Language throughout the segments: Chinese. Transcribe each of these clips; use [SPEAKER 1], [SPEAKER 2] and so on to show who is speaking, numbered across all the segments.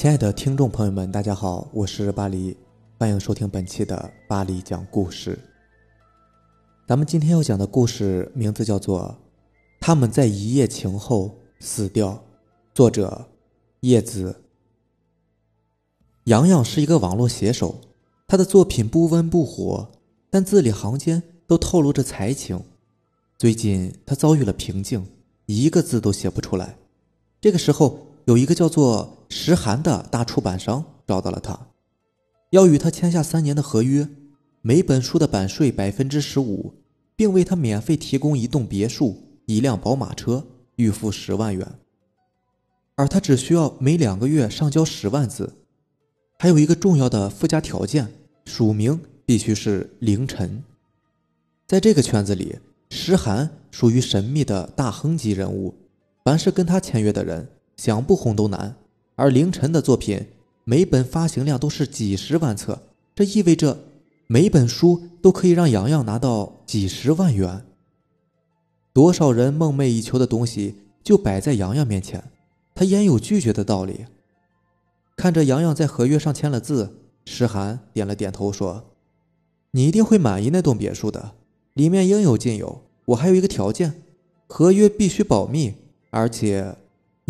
[SPEAKER 1] 亲爱的听众朋友们，大家好，我是巴黎，欢迎收听本期的巴黎讲故事。咱们今天要讲的故事名字叫做《他们在一夜情后死掉》，作者叶子。洋洋是一个网络写手，他的作品不温不火，但字里行间都透露着才情。最近他遭遇了瓶颈，一个字都写不出来。这个时候。有一个叫做石寒的大出版商找到了他，要与他签下三年的合约，每本书的版税百分之十五，并为他免费提供一栋别墅、一辆宝马车，预付十万元。而他只需要每两个月上交十万字。还有一个重要的附加条件，署名必须是凌晨。在这个圈子里，石寒属于神秘的大亨级人物，凡是跟他签约的人。想不红都难，而凌晨的作品每本发行量都是几十万册，这意味着每本书都可以让洋洋拿到几十万元。多少人梦寐以求的东西就摆在洋洋面前，他焉有拒绝的道理？看着洋洋在合约上签了字，石寒点了点头说：“你一定会满意那栋别墅的，里面应有尽有。我还有一个条件，合约必须保密，而且……”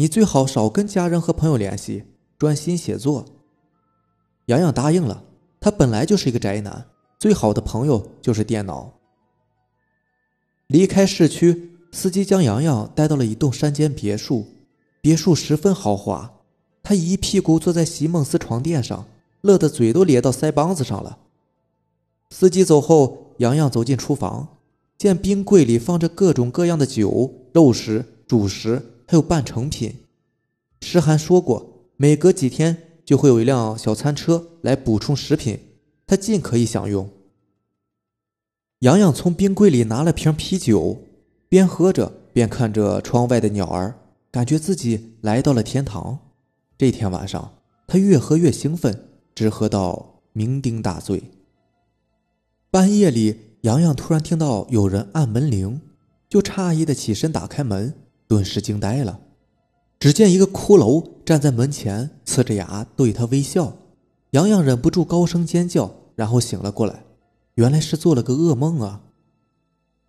[SPEAKER 1] 你最好少跟家人和朋友联系，专心写作。洋洋答应了。他本来就是一个宅男，最好的朋友就是电脑。离开市区，司机将洋洋带到了一栋山间别墅，别墅十分豪华。他一屁股坐在席梦思床垫上，乐得嘴都咧到腮帮子上了。司机走后，洋洋走进厨房，见冰柜里放着各种各样的酒、肉食、主食。还有半成品，诗涵说过，每隔几天就会有一辆小餐车来补充食品，他尽可以享用。洋洋从冰柜里拿了瓶啤酒，边喝着边看着窗外的鸟儿，感觉自己来到了天堂。这天晚上，他越喝越兴奋，直喝到酩酊大醉。半夜里，洋洋突然听到有人按门铃，就诧异的起身打开门。顿时惊呆了，只见一个骷髅站在门前，呲着牙对他微笑。杨洋忍不住高声尖叫，然后醒了过来，原来是做了个噩梦啊！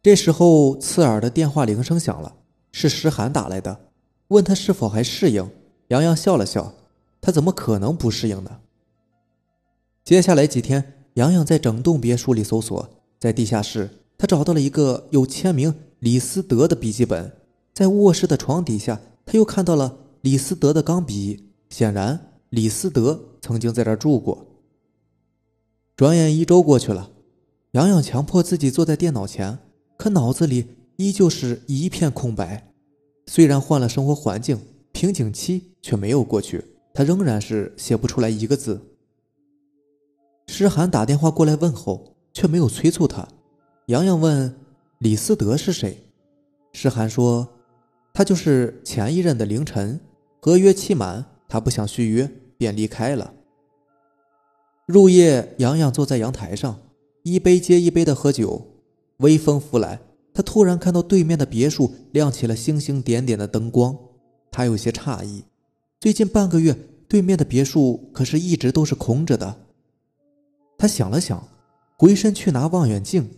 [SPEAKER 1] 这时候，刺耳的电话铃声响了，是石寒打来的，问他是否还适应。杨洋笑了笑，他怎么可能不适应呢？接下来几天，杨洋在整栋别墅里搜索，在地下室，他找到了一个有签名李斯德的笔记本。在卧室的床底下，他又看到了李斯德的钢笔。显然，李斯德曾经在这儿住过。转眼一周过去了，洋洋强迫自己坐在电脑前，可脑子里依旧是一片空白。虽然换了生活环境，瓶颈期却没有过去，他仍然是写不出来一个字。诗涵打电话过来问候，却没有催促他。洋洋问：“李斯德是谁？”诗涵说。他就是前一任的凌晨，合约期满，他不想续约，便离开了。入夜，洋洋坐在阳台上，一杯接一杯的喝酒。微风拂来，他突然看到对面的别墅亮起了星星点点的灯光，他有些诧异。最近半个月，对面的别墅可是一直都是空着的。他想了想，回身去拿望远镜，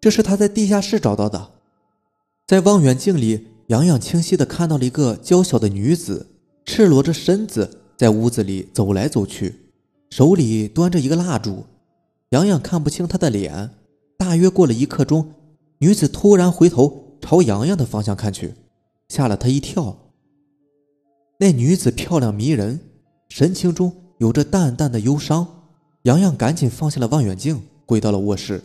[SPEAKER 1] 这是他在地下室找到的，在望远镜里。洋洋清晰地看到了一个娇小的女子，赤裸着身子在屋子里走来走去，手里端着一个蜡烛。洋洋看不清她的脸。大约过了一刻钟，女子突然回头朝洋洋的方向看去，吓了他一跳。那女子漂亮迷人，神情中有着淡淡的忧伤。洋洋赶紧放下了望远镜，回到了卧室。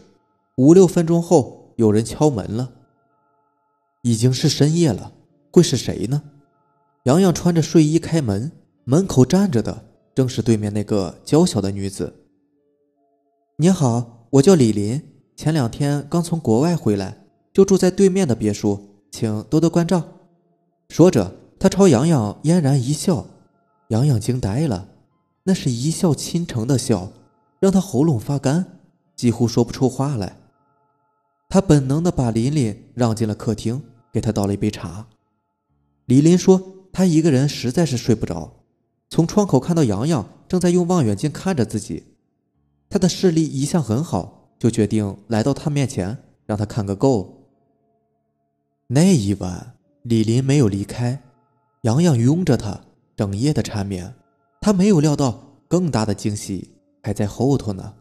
[SPEAKER 1] 五六分钟后，有人敲门了。已经是深夜了，会是谁呢？洋洋穿着睡衣开门，门口站着的正是对面那个娇小的女子。你好，我叫李林，前两天刚从国外回来，就住在对面的别墅，请多多关照。说着，他朝洋洋嫣然一笑。洋洋惊呆了，那是一笑倾城的笑，让他喉咙发干，几乎说不出话来。他本能的把琳琳让进了客厅。给他倒了一杯茶。李林说：“他一个人实在是睡不着。”从窗口看到洋洋正在用望远镜看着自己，他的视力一向很好，就决定来到他面前，让他看个够。那一晚，李林没有离开，洋洋拥着他，整夜的缠绵。他没有料到，更大的惊喜还在后头呢。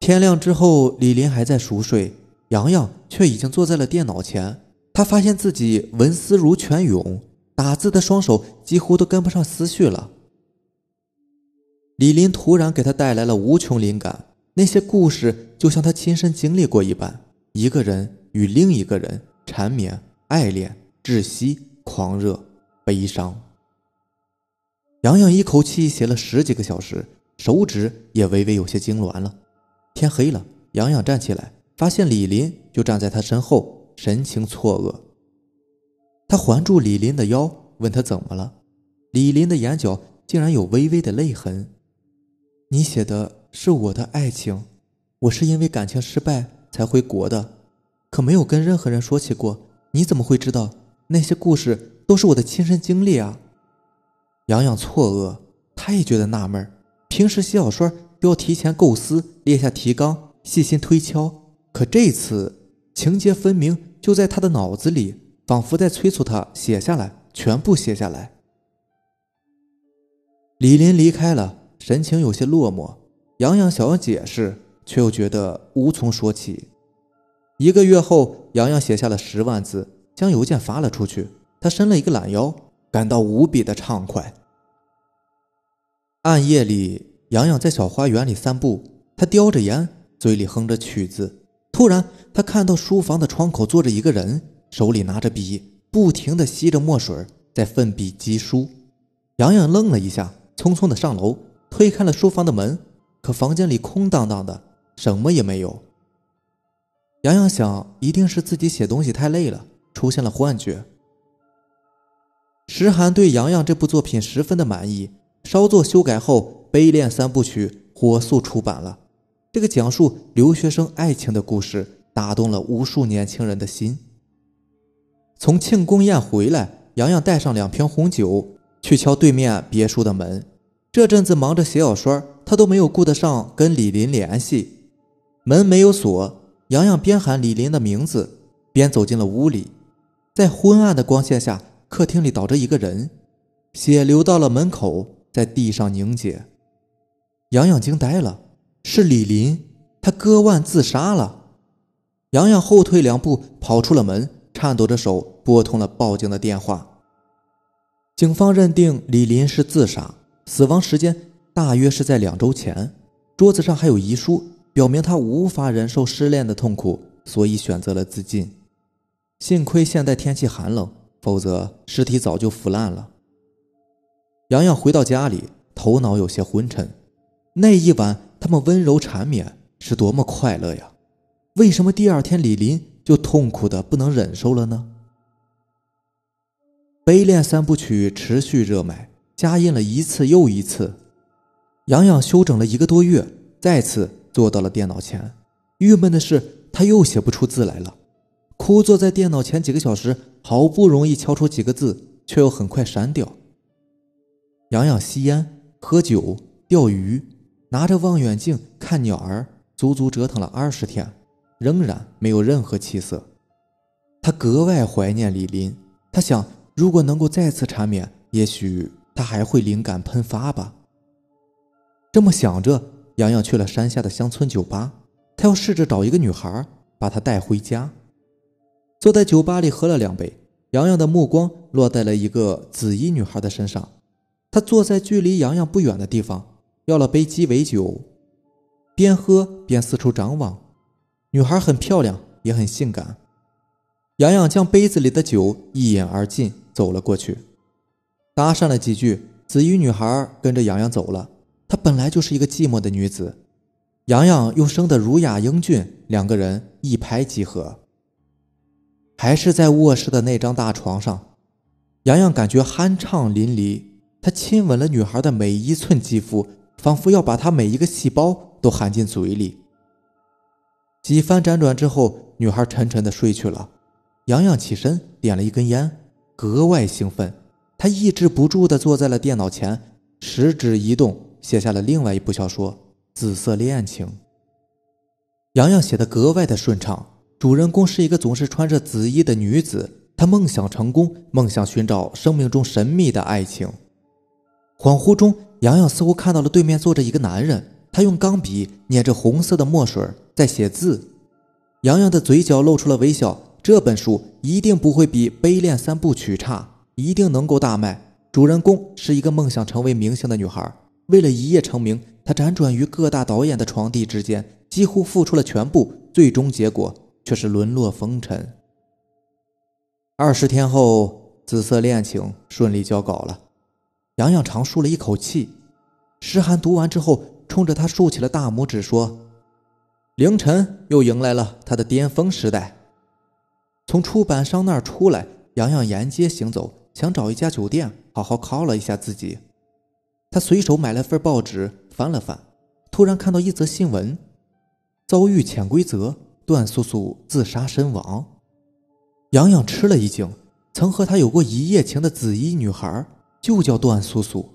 [SPEAKER 1] 天亮之后，李林还在熟睡，洋洋却已经坐在了电脑前。他发现自己文思如泉涌。打字的双手几乎都跟不上思绪了。李林突然给他带来了无穷灵感，那些故事就像他亲身经历过一般，一个人与另一个人缠绵、爱恋、窒息、狂热、悲伤。洋洋一口气写了十几个小时，手指也微微有些痉挛了。天黑了，洋洋站起来，发现李林就站在他身后，神情错愕。他环住李林的腰，问他怎么了。李林的眼角竟然有微微的泪痕。你写的是我的爱情，我是因为感情失败才回国的，可没有跟任何人说起过。你怎么会知道那些故事都是我的亲身经历啊？洋洋错愕，他也觉得纳闷平时写小说要提前构思，列下提纲，细心推敲，可这次情节分明就在他的脑子里。仿佛在催促他写下来，全部写下来。李林离开了，神情有些落寞。杨洋想要解释，却又觉得无从说起。一个月后，杨洋写下了十万字，将邮件发了出去。他伸了一个懒腰，感到无比的畅快。暗夜里，洋洋在小花园里散步，他叼着烟，嘴里哼着曲子。突然，他看到书房的窗口坐着一个人。手里拿着笔，不停地吸着墨水，在奋笔疾书。洋洋愣了一下，匆匆地上楼，推开了书房的门。可房间里空荡荡的，什么也没有。洋洋想，一定是自己写东西太累了，出现了幻觉。石涵对洋洋这部作品十分的满意，稍作修改后，《悲恋三部曲》火速出版了。这个讲述留学生爱情的故事，打动了无数年轻人的心。从庆功宴回来，洋洋带上两瓶红酒去敲对面别墅的门。这阵子忙着写小说，他都没有顾得上跟李林联系。门没有锁，洋洋边喊李林的名字，边走进了屋里。在昏暗的光线下，客厅里倒着一个人，血流到了门口，在地上凝结。洋洋惊呆了，是李林，他割腕自杀了。洋洋后退两步，跑出了门。颤抖着手拨通了报警的电话。警方认定李林是自杀，死亡时间大约是在两周前。桌子上还有遗书，表明他无法忍受失恋的痛苦，所以选择了自尽。幸亏现在天气寒冷，否则尸体早就腐烂了。洋洋回到家里，头脑有些昏沉。那一晚他们温柔缠绵，是多么快乐呀！为什么第二天李林？就痛苦的不能忍受了呢。悲恋三部曲持续热卖，加印了一次又一次。洋洋休整了一个多月，再次坐到了电脑前。郁闷的是，他又写不出字来了。枯坐在电脑前几个小时，好不容易敲出几个字，却又很快删掉。洋洋吸烟、喝酒、钓鱼，拿着望远镜看鸟儿，足足折腾了二十天。仍然没有任何起色，他格外怀念李林。他想，如果能够再次缠绵，也许他还会灵感喷发吧。这么想着，洋洋去了山下的乡村酒吧。他要试着找一个女孩，把她带回家。坐在酒吧里喝了两杯，洋洋的目光落在了一个紫衣女孩的身上。她坐在距离洋洋不远的地方，要了杯鸡尾酒，边喝边四处张望。女孩很漂亮，也很性感。洋洋将杯子里的酒一饮而尽，走了过去，搭讪了几句。紫衣女孩跟着洋洋走了。她本来就是一个寂寞的女子，洋洋又生得儒雅英俊，两个人一拍即合。还是在卧室的那张大床上，洋洋感觉酣畅淋漓。他亲吻了女孩的每一寸肌肤，仿佛要把她每一个细胞都含进嘴里。几番辗转之后，女孩沉沉的睡去了。洋洋起身点了一根烟，格外兴奋。他抑制不住的坐在了电脑前，食指一动，写下了另外一部小说《紫色恋情》。洋洋写的格外的顺畅，主人公是一个总是穿着紫衣的女子，她梦想成功，梦想寻找生命中神秘的爱情。恍惚中，洋洋似乎看到了对面坐着一个男人，他用钢笔捻着红色的墨水在写字。洋洋的嘴角露出了微笑。这本书一定不会比《悲恋三部曲》差，一定能够大卖。主人公是一个梦想成为明星的女孩，为了一夜成名，她辗转于各大导演的床地之间，几乎付出了全部，最终结果却是沦落风尘。二十天后，《紫色恋情》顺利交稿了。杨洋长舒了一口气。诗涵读完之后，冲着他竖起了大拇指，说：“凌晨又迎来了他的巅峰时代。”从出版商那儿出来，洋洋沿街行走，想找一家酒店好好犒劳一下自己。他随手买了份报纸，翻了翻，突然看到一则新闻：遭遇潜规则，段素素自杀身亡。洋洋吃了一惊，曾和他有过一夜情的紫衣女孩就叫段素素。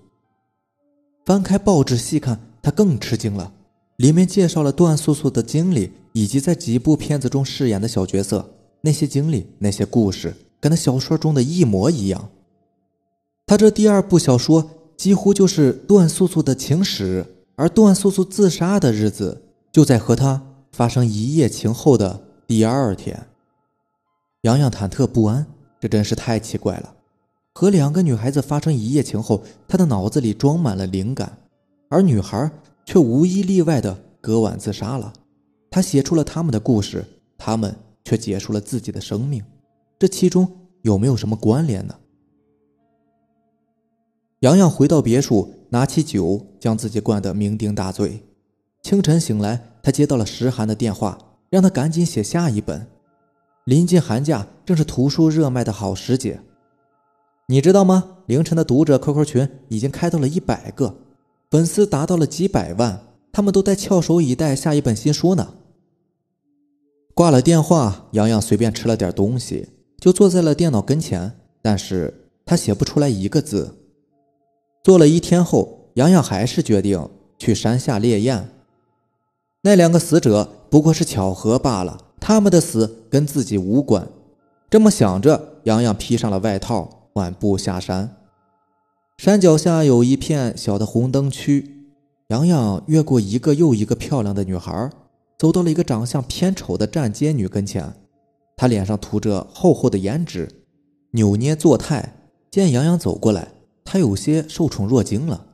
[SPEAKER 1] 翻开报纸细看，他更吃惊了，里面介绍了段素素的经历以及在几部片子中饰演的小角色。那些经历，那些故事，跟他小说中的一模一样。他这第二部小说几乎就是段素素的情史，而段素素自杀的日子就在和他发生一夜情后的第二天。洋洋忐忑不安，这真是太奇怪了。和两个女孩子发生一夜情后，他的脑子里装满了灵感，而女孩却无一例外的割腕自杀了。他写出了他们的故事，他们。却结束了自己的生命，这其中有没有什么关联呢？洋洋回到别墅，拿起酒将自己灌得酩酊大醉。清晨醒来，他接到了石寒的电话，让他赶紧写下一本。临近寒假，正是图书热卖的好时节。你知道吗？凌晨的读者 QQ 群已经开到了一百个，粉丝达到了几百万，他们都在翘首以待下一本新书呢。挂了电话，洋洋随便吃了点东西，就坐在了电脑跟前。但是他写不出来一个字。坐了一天后，洋洋还是决定去山下烈焰。那两个死者不过是巧合罢了，他们的死跟自己无关。这么想着，洋洋披上了外套，缓步下山。山脚下有一片小的红灯区，洋洋越过一个又一个漂亮的女孩。走到了一个长相偏丑的站街女跟前，她脸上涂着厚厚的胭脂，扭捏作态。见杨洋走过来，她有些受宠若惊了。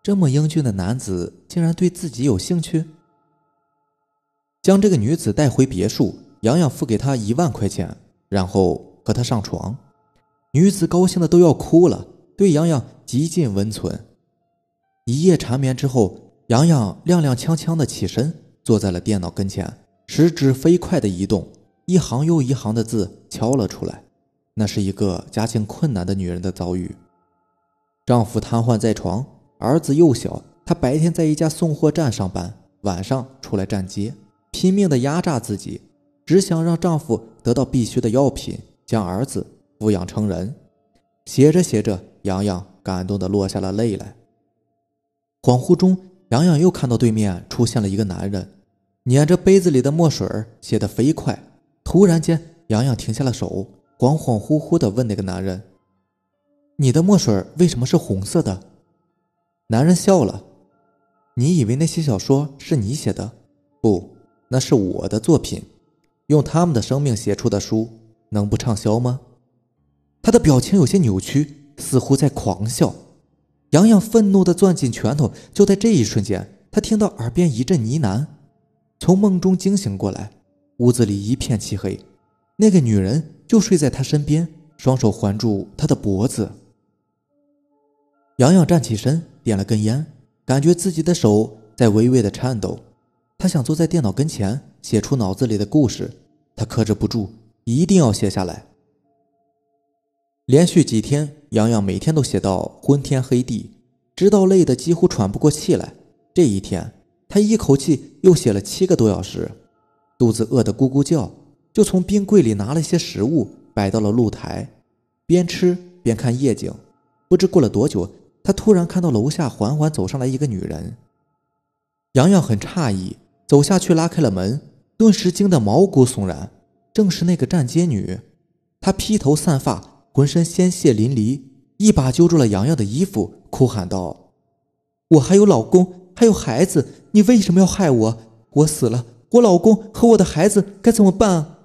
[SPEAKER 1] 这么英俊的男子竟然对自己有兴趣。将这个女子带回别墅，杨洋付给她一万块钱，然后和她上床。女子高兴的都要哭了，对洋洋极尽温存。一夜缠绵之后，洋洋踉踉跄跄的起身。坐在了电脑跟前，食指飞快的移动，一行又一行的字敲了出来。那是一个家境困难的女人的遭遇：丈夫瘫痪在床，儿子幼小，她白天在一家送货站上班，晚上出来站街，拼命的压榨自己，只想让丈夫得到必须的药品，将儿子抚养成人。写着写着，洋洋感动的落下了泪来。恍惚中，洋洋又看到对面出现了一个男人。捻着杯子里的墨水，写得飞快。突然间，洋洋停下了手，恍恍惚惚地问那个男人：“你的墨水为什么是红色的？”男人笑了：“你以为那些小说是你写的？不，那是我的作品。用他们的生命写出的书，能不畅销吗？”他的表情有些扭曲，似乎在狂笑。洋洋愤怒地攥紧拳头。就在这一瞬间，他听到耳边一阵呢喃。从梦中惊醒过来，屋子里一片漆黑，那个女人就睡在他身边，双手环住他的脖子。洋洋站起身，点了根烟，感觉自己的手在微微的颤抖。他想坐在电脑跟前，写出脑子里的故事。他克制不住，一定要写下来。连续几天，洋洋每天都写到昏天黑地，直到累得几乎喘不过气来。这一天。他一口气又写了七个多小时，肚子饿得咕咕叫，就从冰柜里拿了些食物摆到了露台，边吃边看夜景。不知过了多久，他突然看到楼下缓缓走上来一个女人。洋洋很诧异，走下去拉开了门，顿时惊得毛骨悚然。正是那个站街女，她披头散发，浑身鲜血淋漓，一把揪住了洋洋的衣服，哭喊道：“我还有老公，还有孩子，你为什么要害我？我死了，我老公和我的孩子该怎么办？”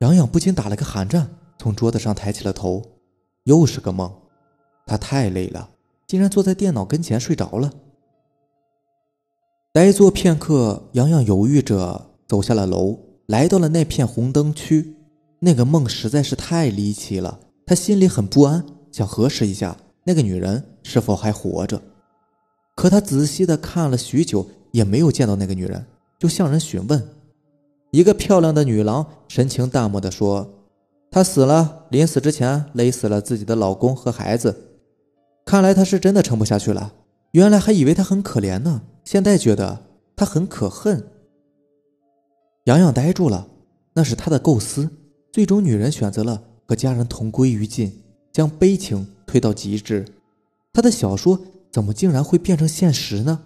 [SPEAKER 1] 洋洋不禁打了个寒战，从桌子上抬起了头。又是个梦，他太累了，竟然坐在电脑跟前睡着了。呆坐片刻，洋洋犹豫着走下了楼，来到了那片红灯区。那个梦实在是太离奇了，他心里很不安，想核实一下那个女人是否还活着。可他仔细的看了许久，也没有见到那个女人，就向人询问。一个漂亮的女郎神情淡漠的说：“她死了，临死之前勒死了自己的老公和孩子。看来她是真的撑不下去了。原来还以为她很可怜呢。”现在觉得她很可恨。洋洋呆住了，那是他的构思。最终，女人选择了和家人同归于尽，将悲情推到极致。他的小说怎么竟然会变成现实呢？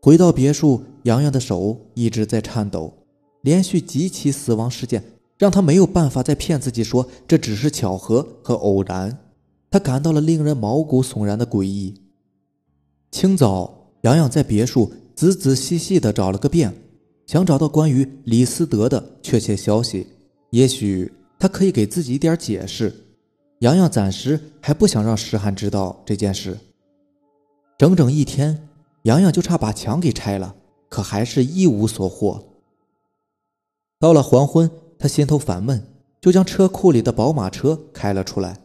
[SPEAKER 1] 回到别墅，洋洋的手一直在颤抖。连续几起死亡事件让他没有办法再骗自己说这只是巧合和偶然。他感到了令人毛骨悚然的诡异。清早，洋洋在别墅仔仔细细地找了个遍，想找到关于李思德的确切消息。也许他可以给自己一点解释。洋洋暂时还不想让石涵知道这件事。整整一天，洋洋就差把墙给拆了，可还是一无所获。到了黄昏，他心头烦闷，就将车库里的宝马车开了出来。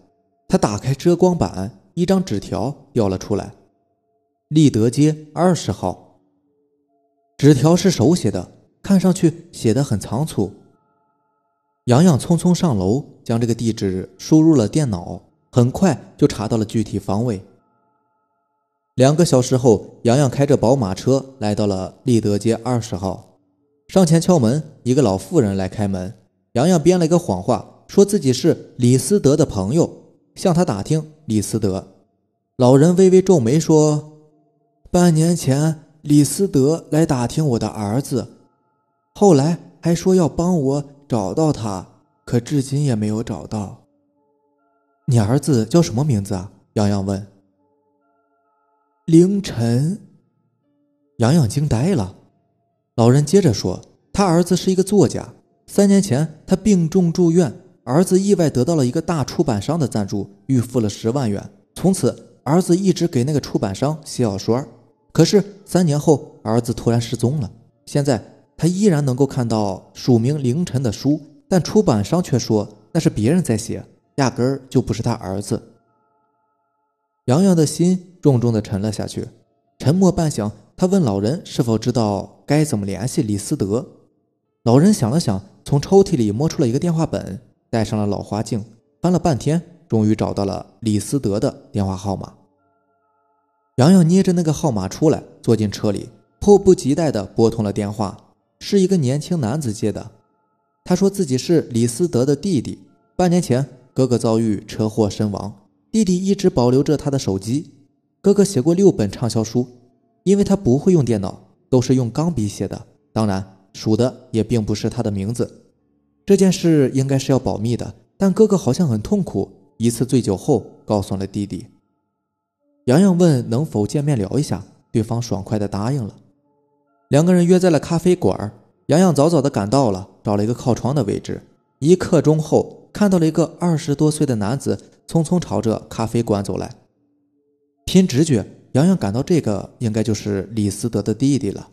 [SPEAKER 1] 他打开遮光板，一张纸条掉了出来。立德街二十号。纸条是手写的，看上去写的很仓促。洋洋匆匆上楼，将这个地址输入了电脑，很快就查到了具体方位。两个小时后，洋洋开着宝马车来到了立德街二十号，上前敲门，一个老妇人来开门。洋洋编了一个谎话，说自己是李思德的朋友，向他打听李思德。老人微微皱眉说。半年前，李思德来打听我的儿子，后来还说要帮我找到他，可至今也没有找到。你儿子叫什么名字啊？洋洋问。凌晨。洋洋惊呆了。老人接着说：“他儿子是一个作家，三年前他病重住院，儿子意外得到了一个大出版商的赞助，预付了十万元，从此儿子一直给那个出版商写小说。”可是三年后，儿子突然失踪了。现在他依然能够看到署名凌晨的书，但出版商却说那是别人在写，压根儿就不是他儿子。洋洋的心重重的沉了下去，沉默半晌，他问老人是否知道该怎么联系李思德。老人想了想，从抽屉里摸出了一个电话本，戴上了老花镜，翻了半天，终于找到了李思德的电话号码。洋洋捏着那个号码出来，坐进车里，迫不及待地拨通了电话。是一个年轻男子接的，他说自己是李思德的弟弟。半年前，哥哥遭遇车祸身亡，弟弟一直保留着他的手机。哥哥写过六本畅销书，因为他不会用电脑，都是用钢笔写的，当然署的也并不是他的名字。这件事应该是要保密的，但哥哥好像很痛苦。一次醉酒后，告诉了弟弟。洋洋问能否见面聊一下，对方爽快的答应了。两个人约在了咖啡馆。洋洋早早的赶到了，找了一个靠窗的位置。一刻钟后，看到了一个二十多岁的男子匆匆朝着咖啡馆走来。凭直觉，洋洋感到这个应该就是李思德的弟弟了。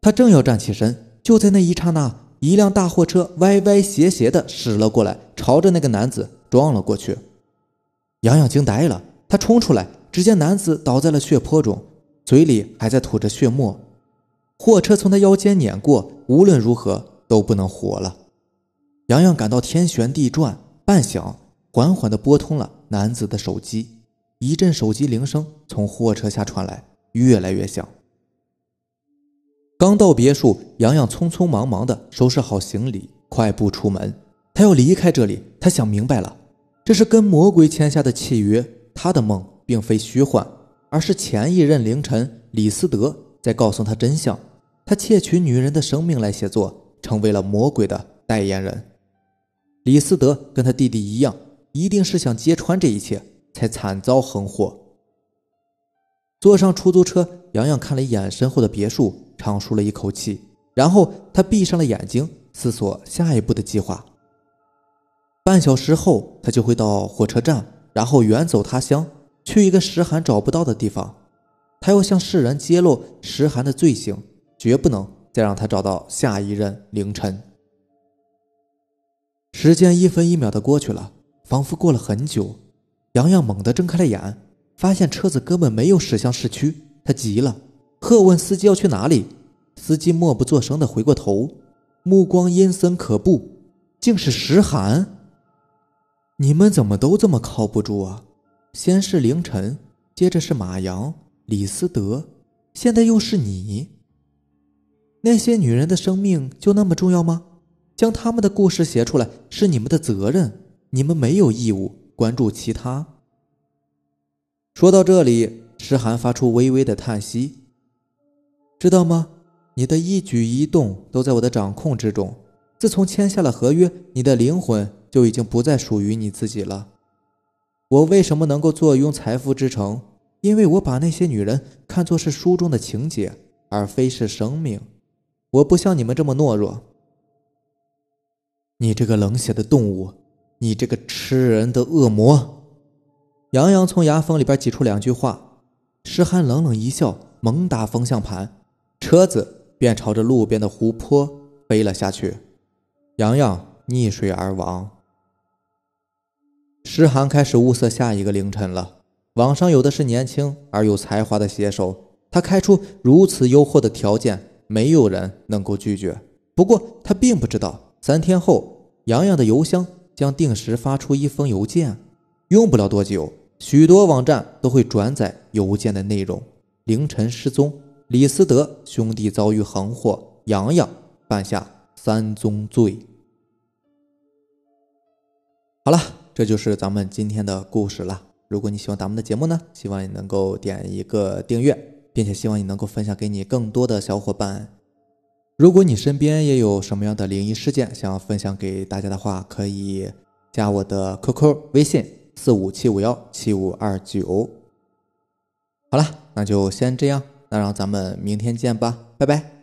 [SPEAKER 1] 他正要站起身，就在那一刹那，一辆大货车歪歪斜斜的驶了过来，朝着那个男子撞了过去。洋洋惊呆了，他冲出来。只见男子倒在了血泊中，嘴里还在吐着血沫。货车从他腰间碾过，无论如何都不能活了。洋洋感到天旋地转，半晌，缓缓地拨通了男子的手机。一阵手机铃声从货车下传来，越来越响。刚到别墅，洋洋匆匆忙忙地收拾好行李，快步出门。他要离开这里。他想明白了，这是跟魔鬼签下的契约。他的梦并非虚幻，而是前一任凌晨李斯德在告诉他真相。他窃取女人的生命来写作，成为了魔鬼的代言人。李斯德跟他弟弟一样，一定是想揭穿这一切，才惨遭横祸。坐上出租车，洋洋看了一眼身后的别墅，长舒了一口气，然后他闭上了眼睛，思索下一步的计划。半小时后，他就会到火车站，然后远走他乡，去一个石涵找不到的地方。他要向世人揭露石涵的罪行，绝不能再让他找到下一任凌晨。时间一分一秒的过去了，仿佛过了很久。洋洋猛地睁开了眼，发现车子根本没有驶向市区。他急了，喝问司机要去哪里。司机默不作声的回过头，目光阴森可怖，竟是石涵。你们怎么都这么靠不住啊？先是凌晨，接着是马阳、李思德，现在又是你。那些女人的生命就那么重要吗？将他们的故事写出来是你们的责任，你们没有义务关注其他。说到这里，诗涵发出微微的叹息。知道吗？你的一举一动都在我的掌控之中。自从签下了合约，你的灵魂。就已经不再属于你自己了。我为什么能够坐拥财富之城？因为我把那些女人看作是书中的情节，而非是生命。我不像你们这么懦弱。你这个冷血的动物，你这个吃人的恶魔！杨洋从牙缝里边挤出两句话。诗涵冷冷一笑，猛打方向盘，车子便朝着路边的湖泊飞了下去。洋洋溺水而亡。诗涵开始物色下一个凌晨了。网上有的是年轻而有才华的写手，他开出如此优厚的条件，没有人能够拒绝。不过他并不知道，三天后，洋洋的邮箱将定时发出一封邮件，用不了多久，许多网站都会转载邮件的内容。凌晨失踪，李思德兄弟遭遇横祸，洋洋犯下三宗罪。好了。这就是咱们今天的故事了。如果你喜欢咱们的节目呢，希望你能够点一个订阅，并且希望你能够分享给你更多的小伙伴。如果你身边也有什么样的灵异事件想要分享给大家的话，可以加我的 QQ 微信四五七五幺七五二九。好了，那就先这样，那让咱们明天见吧，拜拜。